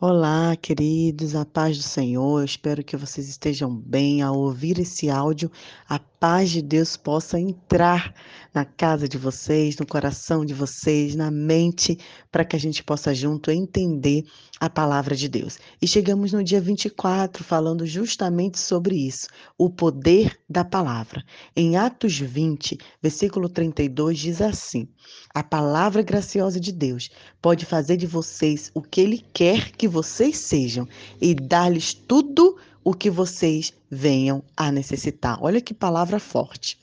Olá, queridos, a paz do Senhor. Eu espero que vocês estejam bem ao ouvir esse áudio. A paz de Deus possa entrar na casa de vocês, no coração de vocês, na mente, para que a gente possa junto entender a palavra de Deus. E chegamos no dia 24 falando justamente sobre isso, o poder da palavra. Em Atos 20, versículo 32 diz assim: A palavra graciosa de Deus pode fazer de vocês o que ele quer que vocês sejam e dar-lhes tudo o que vocês venham a necessitar. Olha que palavra forte.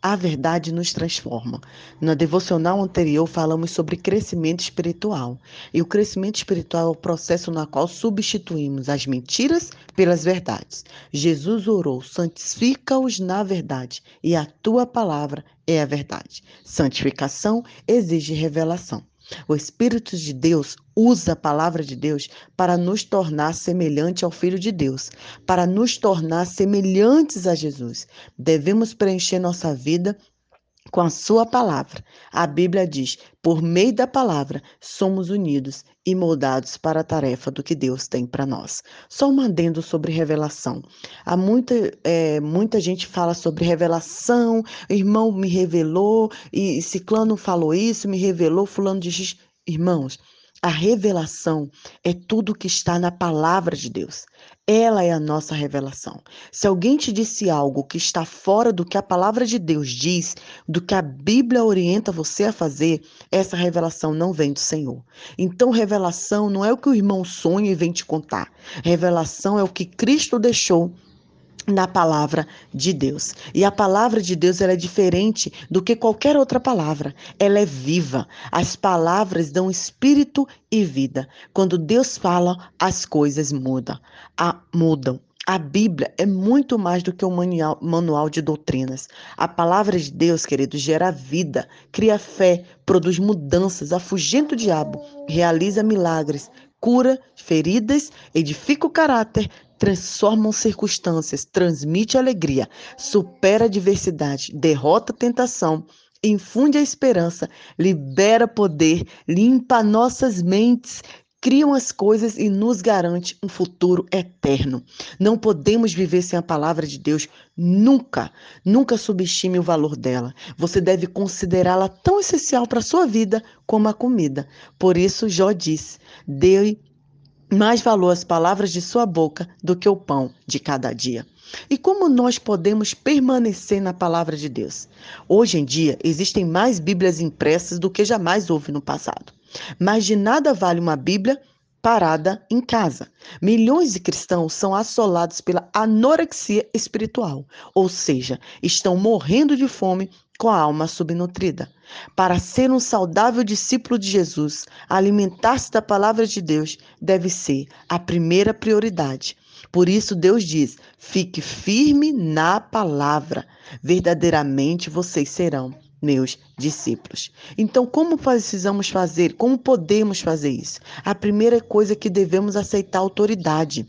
A verdade nos transforma. Na devocional anterior, falamos sobre crescimento espiritual. E o crescimento espiritual é o processo na qual substituímos as mentiras pelas verdades. Jesus orou: santifica-os na verdade, e a tua palavra é a verdade. Santificação exige revelação. O Espírito de Deus usa a palavra de Deus para nos tornar semelhante ao Filho de Deus, para nos tornar semelhantes a Jesus. Devemos preencher nossa vida com a sua palavra. A Bíblia diz: por meio da palavra, somos unidos e moldados para a tarefa do que Deus tem para nós. Só um adendo sobre revelação. Há muita, é, muita gente fala sobre revelação, irmão me revelou, e Ciclano falou isso, me revelou, fulano diz. Irmãos, a revelação é tudo que está na palavra de Deus. Ela é a nossa revelação. Se alguém te disse algo que está fora do que a palavra de Deus diz, do que a Bíblia orienta você a fazer, essa revelação não vem do Senhor. Então, revelação não é o que o irmão sonha e vem te contar. Revelação é o que Cristo deixou na palavra de Deus. E a palavra de Deus ela é diferente do que qualquer outra palavra. Ela é viva. As palavras dão espírito e vida. Quando Deus fala, as coisas mudam. A, mudam. A Bíblia é muito mais do que um manual, manual de doutrinas. A palavra de Deus, querido, gera vida, cria fé, produz mudanças, afugenta o diabo, realiza milagres, cura feridas, edifica o caráter, transforma circunstâncias, transmite alegria, supera a adversidade, derrota a tentação, infunde a esperança, libera poder, limpa nossas mentes, criam as coisas e nos garante um futuro eterno. Não podemos viver sem a palavra de Deus nunca. Nunca subestime o valor dela. Você deve considerá-la tão essencial para a sua vida como a comida. Por isso, Jó disse: Dê mais valor às palavras de sua boca do que o pão de cada dia. E como nós podemos permanecer na palavra de Deus? Hoje em dia, existem mais Bíblias impressas do que jamais houve no passado. Mas de nada vale uma Bíblia parada em casa. Milhões de cristãos são assolados pela anorexia espiritual, ou seja, estão morrendo de fome com a alma subnutrida. Para ser um saudável discípulo de Jesus, alimentar-se da palavra de Deus deve ser a primeira prioridade. Por isso, Deus diz: fique firme na palavra, verdadeiramente vocês serão meus discípulos. Então, como precisamos fazer? Como podemos fazer isso? A primeira coisa é que devemos aceitar a autoridade.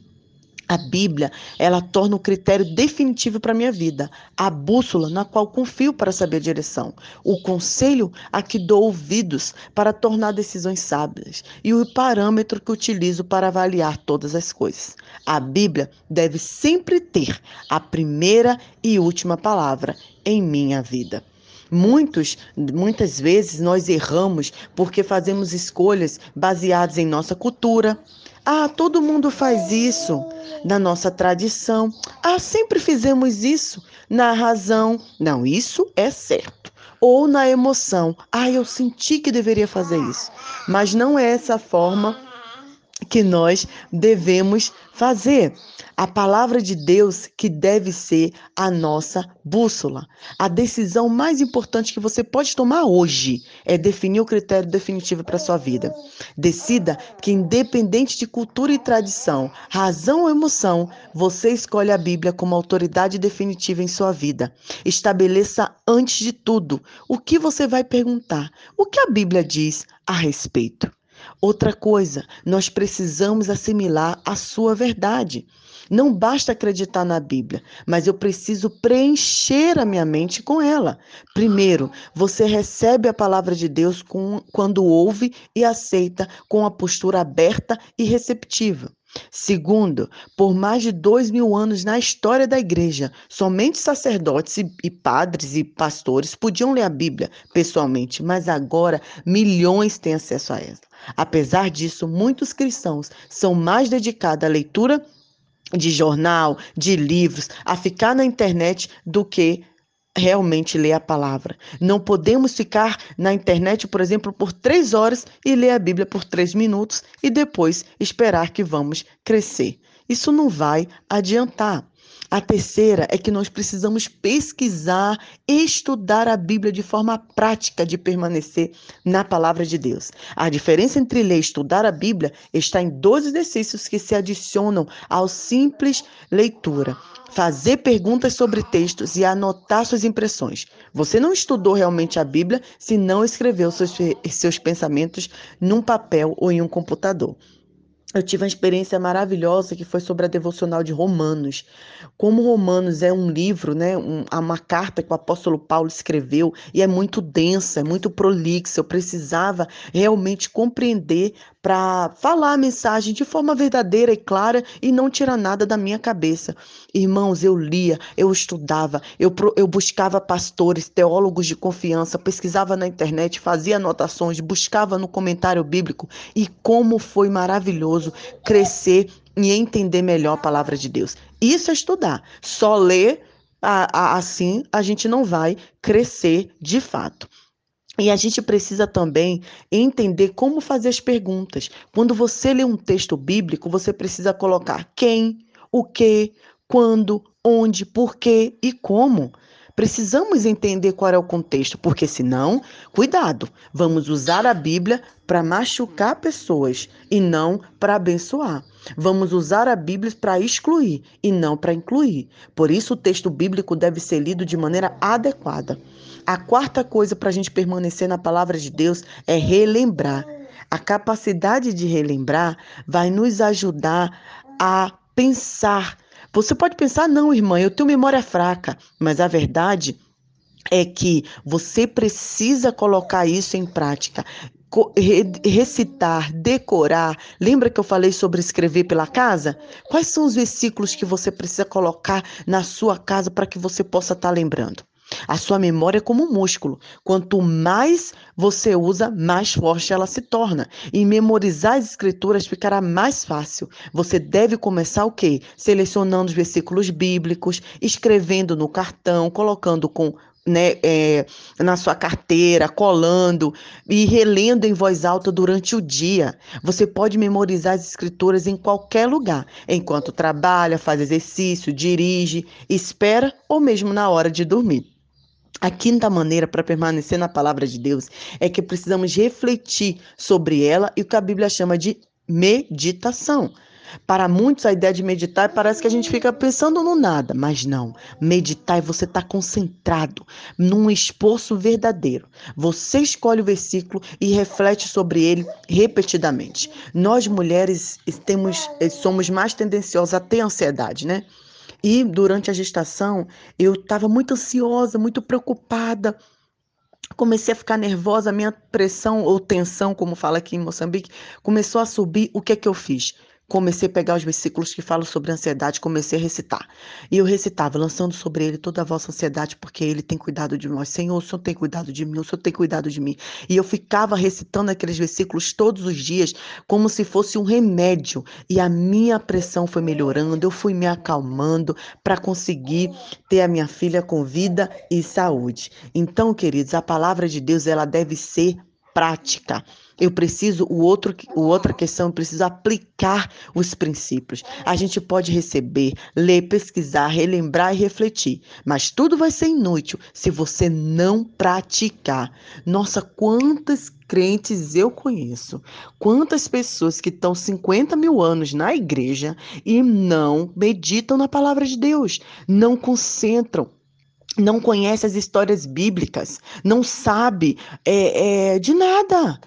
A Bíblia, ela torna o critério definitivo para a minha vida, a bússola na qual confio para saber a direção, o conselho a que dou ouvidos para tornar decisões sábias e o parâmetro que utilizo para avaliar todas as coisas. A Bíblia deve sempre ter a primeira e última palavra em minha vida. Muitos, muitas vezes nós erramos porque fazemos escolhas baseadas em nossa cultura. Ah, todo mundo faz isso na nossa tradição. Ah, sempre fizemos isso na razão. Não, isso é certo. Ou na emoção. Ah, eu senti que deveria fazer isso. Mas não é essa forma que nós devemos fazer. A palavra de Deus que deve ser a nossa bússola. A decisão mais importante que você pode tomar hoje é definir o critério definitivo para sua vida. Decida que independente de cultura e tradição, razão ou emoção, você escolhe a Bíblia como autoridade definitiva em sua vida. Estabeleça antes de tudo o que você vai perguntar. O que a Bíblia diz a respeito? Outra coisa, nós precisamos assimilar a sua verdade. Não basta acreditar na Bíblia, mas eu preciso preencher a minha mente com ela. Primeiro, você recebe a palavra de Deus com, quando ouve e aceita com a postura aberta e receptiva. Segundo, por mais de dois mil anos na história da igreja, somente sacerdotes e, e, padres e pastores podiam ler a Bíblia pessoalmente, mas agora milhões têm acesso a ela. Apesar disso, muitos cristãos são mais dedicados à leitura de jornal, de livros, a ficar na internet do que realmente ler a palavra. Não podemos ficar na internet, por exemplo, por três horas e ler a Bíblia por três minutos e depois esperar que vamos crescer. Isso não vai adiantar. A terceira é que nós precisamos pesquisar, estudar a Bíblia de forma prática de permanecer na palavra de Deus. A diferença entre ler e estudar a Bíblia está em dois exercícios que se adicionam ao simples leitura. Fazer perguntas sobre textos e anotar suas impressões. Você não estudou realmente a Bíblia se não escreveu seus, seus pensamentos num papel ou em um computador eu tive uma experiência maravilhosa que foi sobre a devocional de Romanos. Como Romanos é um livro, né, um, uma carta que o apóstolo Paulo escreveu e é muito densa, é muito prolixa. Eu precisava realmente compreender para falar a mensagem de forma verdadeira e clara e não tirar nada da minha cabeça. Irmãos, eu lia, eu estudava, eu, eu buscava pastores, teólogos de confiança, pesquisava na internet, fazia anotações, buscava no comentário bíblico e como foi maravilhoso crescer e entender melhor a palavra de Deus. Isso é estudar. Só ler assim a gente não vai crescer de fato. E a gente precisa também entender como fazer as perguntas. Quando você lê um texto bíblico, você precisa colocar quem, o que, quando, onde, por quê e como. Precisamos entender qual é o contexto, porque senão, cuidado, vamos usar a Bíblia para machucar pessoas e não para abençoar. Vamos usar a Bíblia para excluir e não para incluir. Por isso, o texto bíblico deve ser lido de maneira adequada. A quarta coisa para a gente permanecer na palavra de Deus é relembrar. A capacidade de relembrar vai nos ajudar a pensar você pode pensar, não, irmã, eu tenho memória fraca, mas a verdade é que você precisa colocar isso em prática. Recitar, decorar. Lembra que eu falei sobre escrever pela casa? Quais são os versículos que você precisa colocar na sua casa para que você possa estar tá lembrando? A sua memória é como um músculo. Quanto mais você usa, mais forte ela se torna. E memorizar as escrituras ficará mais fácil. Você deve começar o quê? Selecionando os versículos bíblicos, escrevendo no cartão, colocando com né, é, na sua carteira, colando e relendo em voz alta durante o dia. Você pode memorizar as escrituras em qualquer lugar, enquanto trabalha, faz exercício, dirige, espera ou mesmo na hora de dormir. A quinta maneira para permanecer na palavra de Deus é que precisamos refletir sobre ela e o que a Bíblia chama de meditação. Para muitos, a ideia de meditar parece que a gente fica pensando no nada, mas não. Meditar é você estar tá concentrado num esforço verdadeiro. Você escolhe o versículo e reflete sobre ele repetidamente. Nós mulheres temos, somos mais tendenciosas a ter ansiedade, né? E durante a gestação, eu estava muito ansiosa, muito preocupada. Comecei a ficar nervosa, minha pressão ou tensão, como fala aqui em Moçambique, começou a subir. O que é que eu fiz? Comecei a pegar os versículos que falam sobre ansiedade, comecei a recitar. E eu recitava, lançando sobre ele toda a vossa ansiedade, porque ele tem cuidado de nós. Senhor, o Senhor tem cuidado de mim, o Senhor tem cuidado de mim. E eu ficava recitando aqueles versículos todos os dias, como se fosse um remédio. E a minha pressão foi melhorando, eu fui me acalmando para conseguir ter a minha filha com vida e saúde. Então, queridos, a palavra de Deus, ela deve ser prática. Eu preciso, o outro, o outra questão, eu preciso aplicar os princípios. A gente pode receber, ler, pesquisar, relembrar e refletir, mas tudo vai ser inútil se você não praticar. Nossa, quantas crentes eu conheço, quantas pessoas que estão 50 mil anos na igreja e não meditam na palavra de Deus, não concentram, não conhece as histórias bíblicas, não sabe é, é, de nada.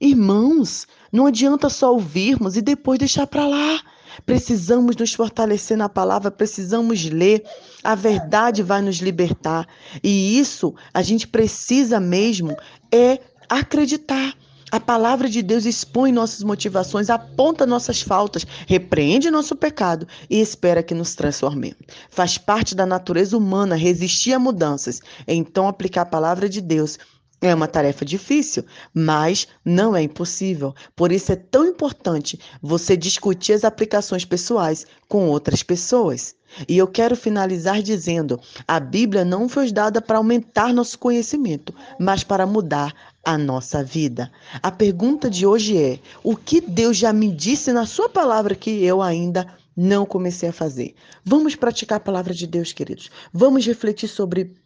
Irmãos, não adianta só ouvirmos e depois deixar para lá. Precisamos nos fortalecer na palavra, precisamos ler. A verdade vai nos libertar. E isso a gente precisa mesmo é acreditar. A palavra de Deus expõe nossas motivações, aponta nossas faltas, repreende nosso pecado e espera que nos transformemos. Faz parte da natureza humana resistir a mudanças. Então, aplicar a palavra de Deus é uma tarefa difícil, mas não é impossível. Por isso é tão importante você discutir as aplicações pessoais com outras pessoas. E eu quero finalizar dizendo: a Bíblia não foi dada para aumentar nosso conhecimento, mas para mudar a nossa vida. A pergunta de hoje é: o que Deus já me disse na Sua palavra que eu ainda não comecei a fazer? Vamos praticar a palavra de Deus, queridos. Vamos refletir sobre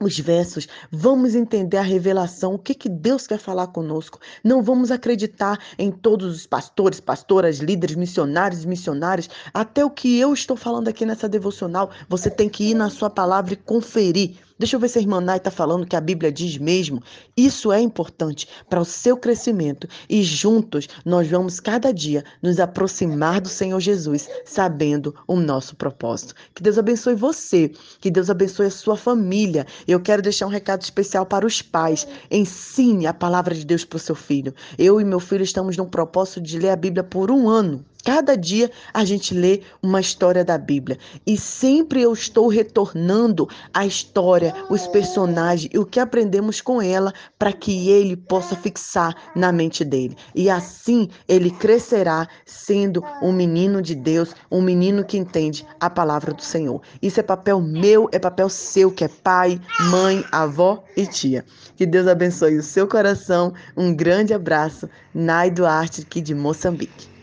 os versos, vamos entender a revelação, o que, que Deus quer falar conosco. Não vamos acreditar em todos os pastores, pastoras, líderes, missionários missionárias. Até o que eu estou falando aqui nessa devocional, você tem que ir na sua palavra e conferir Deixa eu ver se a irmã Nai está falando que a Bíblia diz mesmo. Isso é importante para o seu crescimento e juntos nós vamos cada dia nos aproximar do Senhor Jesus, sabendo o nosso propósito. Que Deus abençoe você, que Deus abençoe a sua família. Eu quero deixar um recado especial para os pais. Ensine a palavra de Deus para o seu filho. Eu e meu filho estamos num propósito de ler a Bíblia por um ano. Cada dia a gente lê uma história da Bíblia e sempre eu estou retornando a história, os personagens e o que aprendemos com ela para que ele possa fixar na mente dele. E assim ele crescerá sendo um menino de Deus, um menino que entende a palavra do Senhor. Isso é papel meu, é papel seu, que é pai, mãe, avó e tia. Que Deus abençoe o seu coração. Um grande abraço. Nai Duarte, aqui de Moçambique.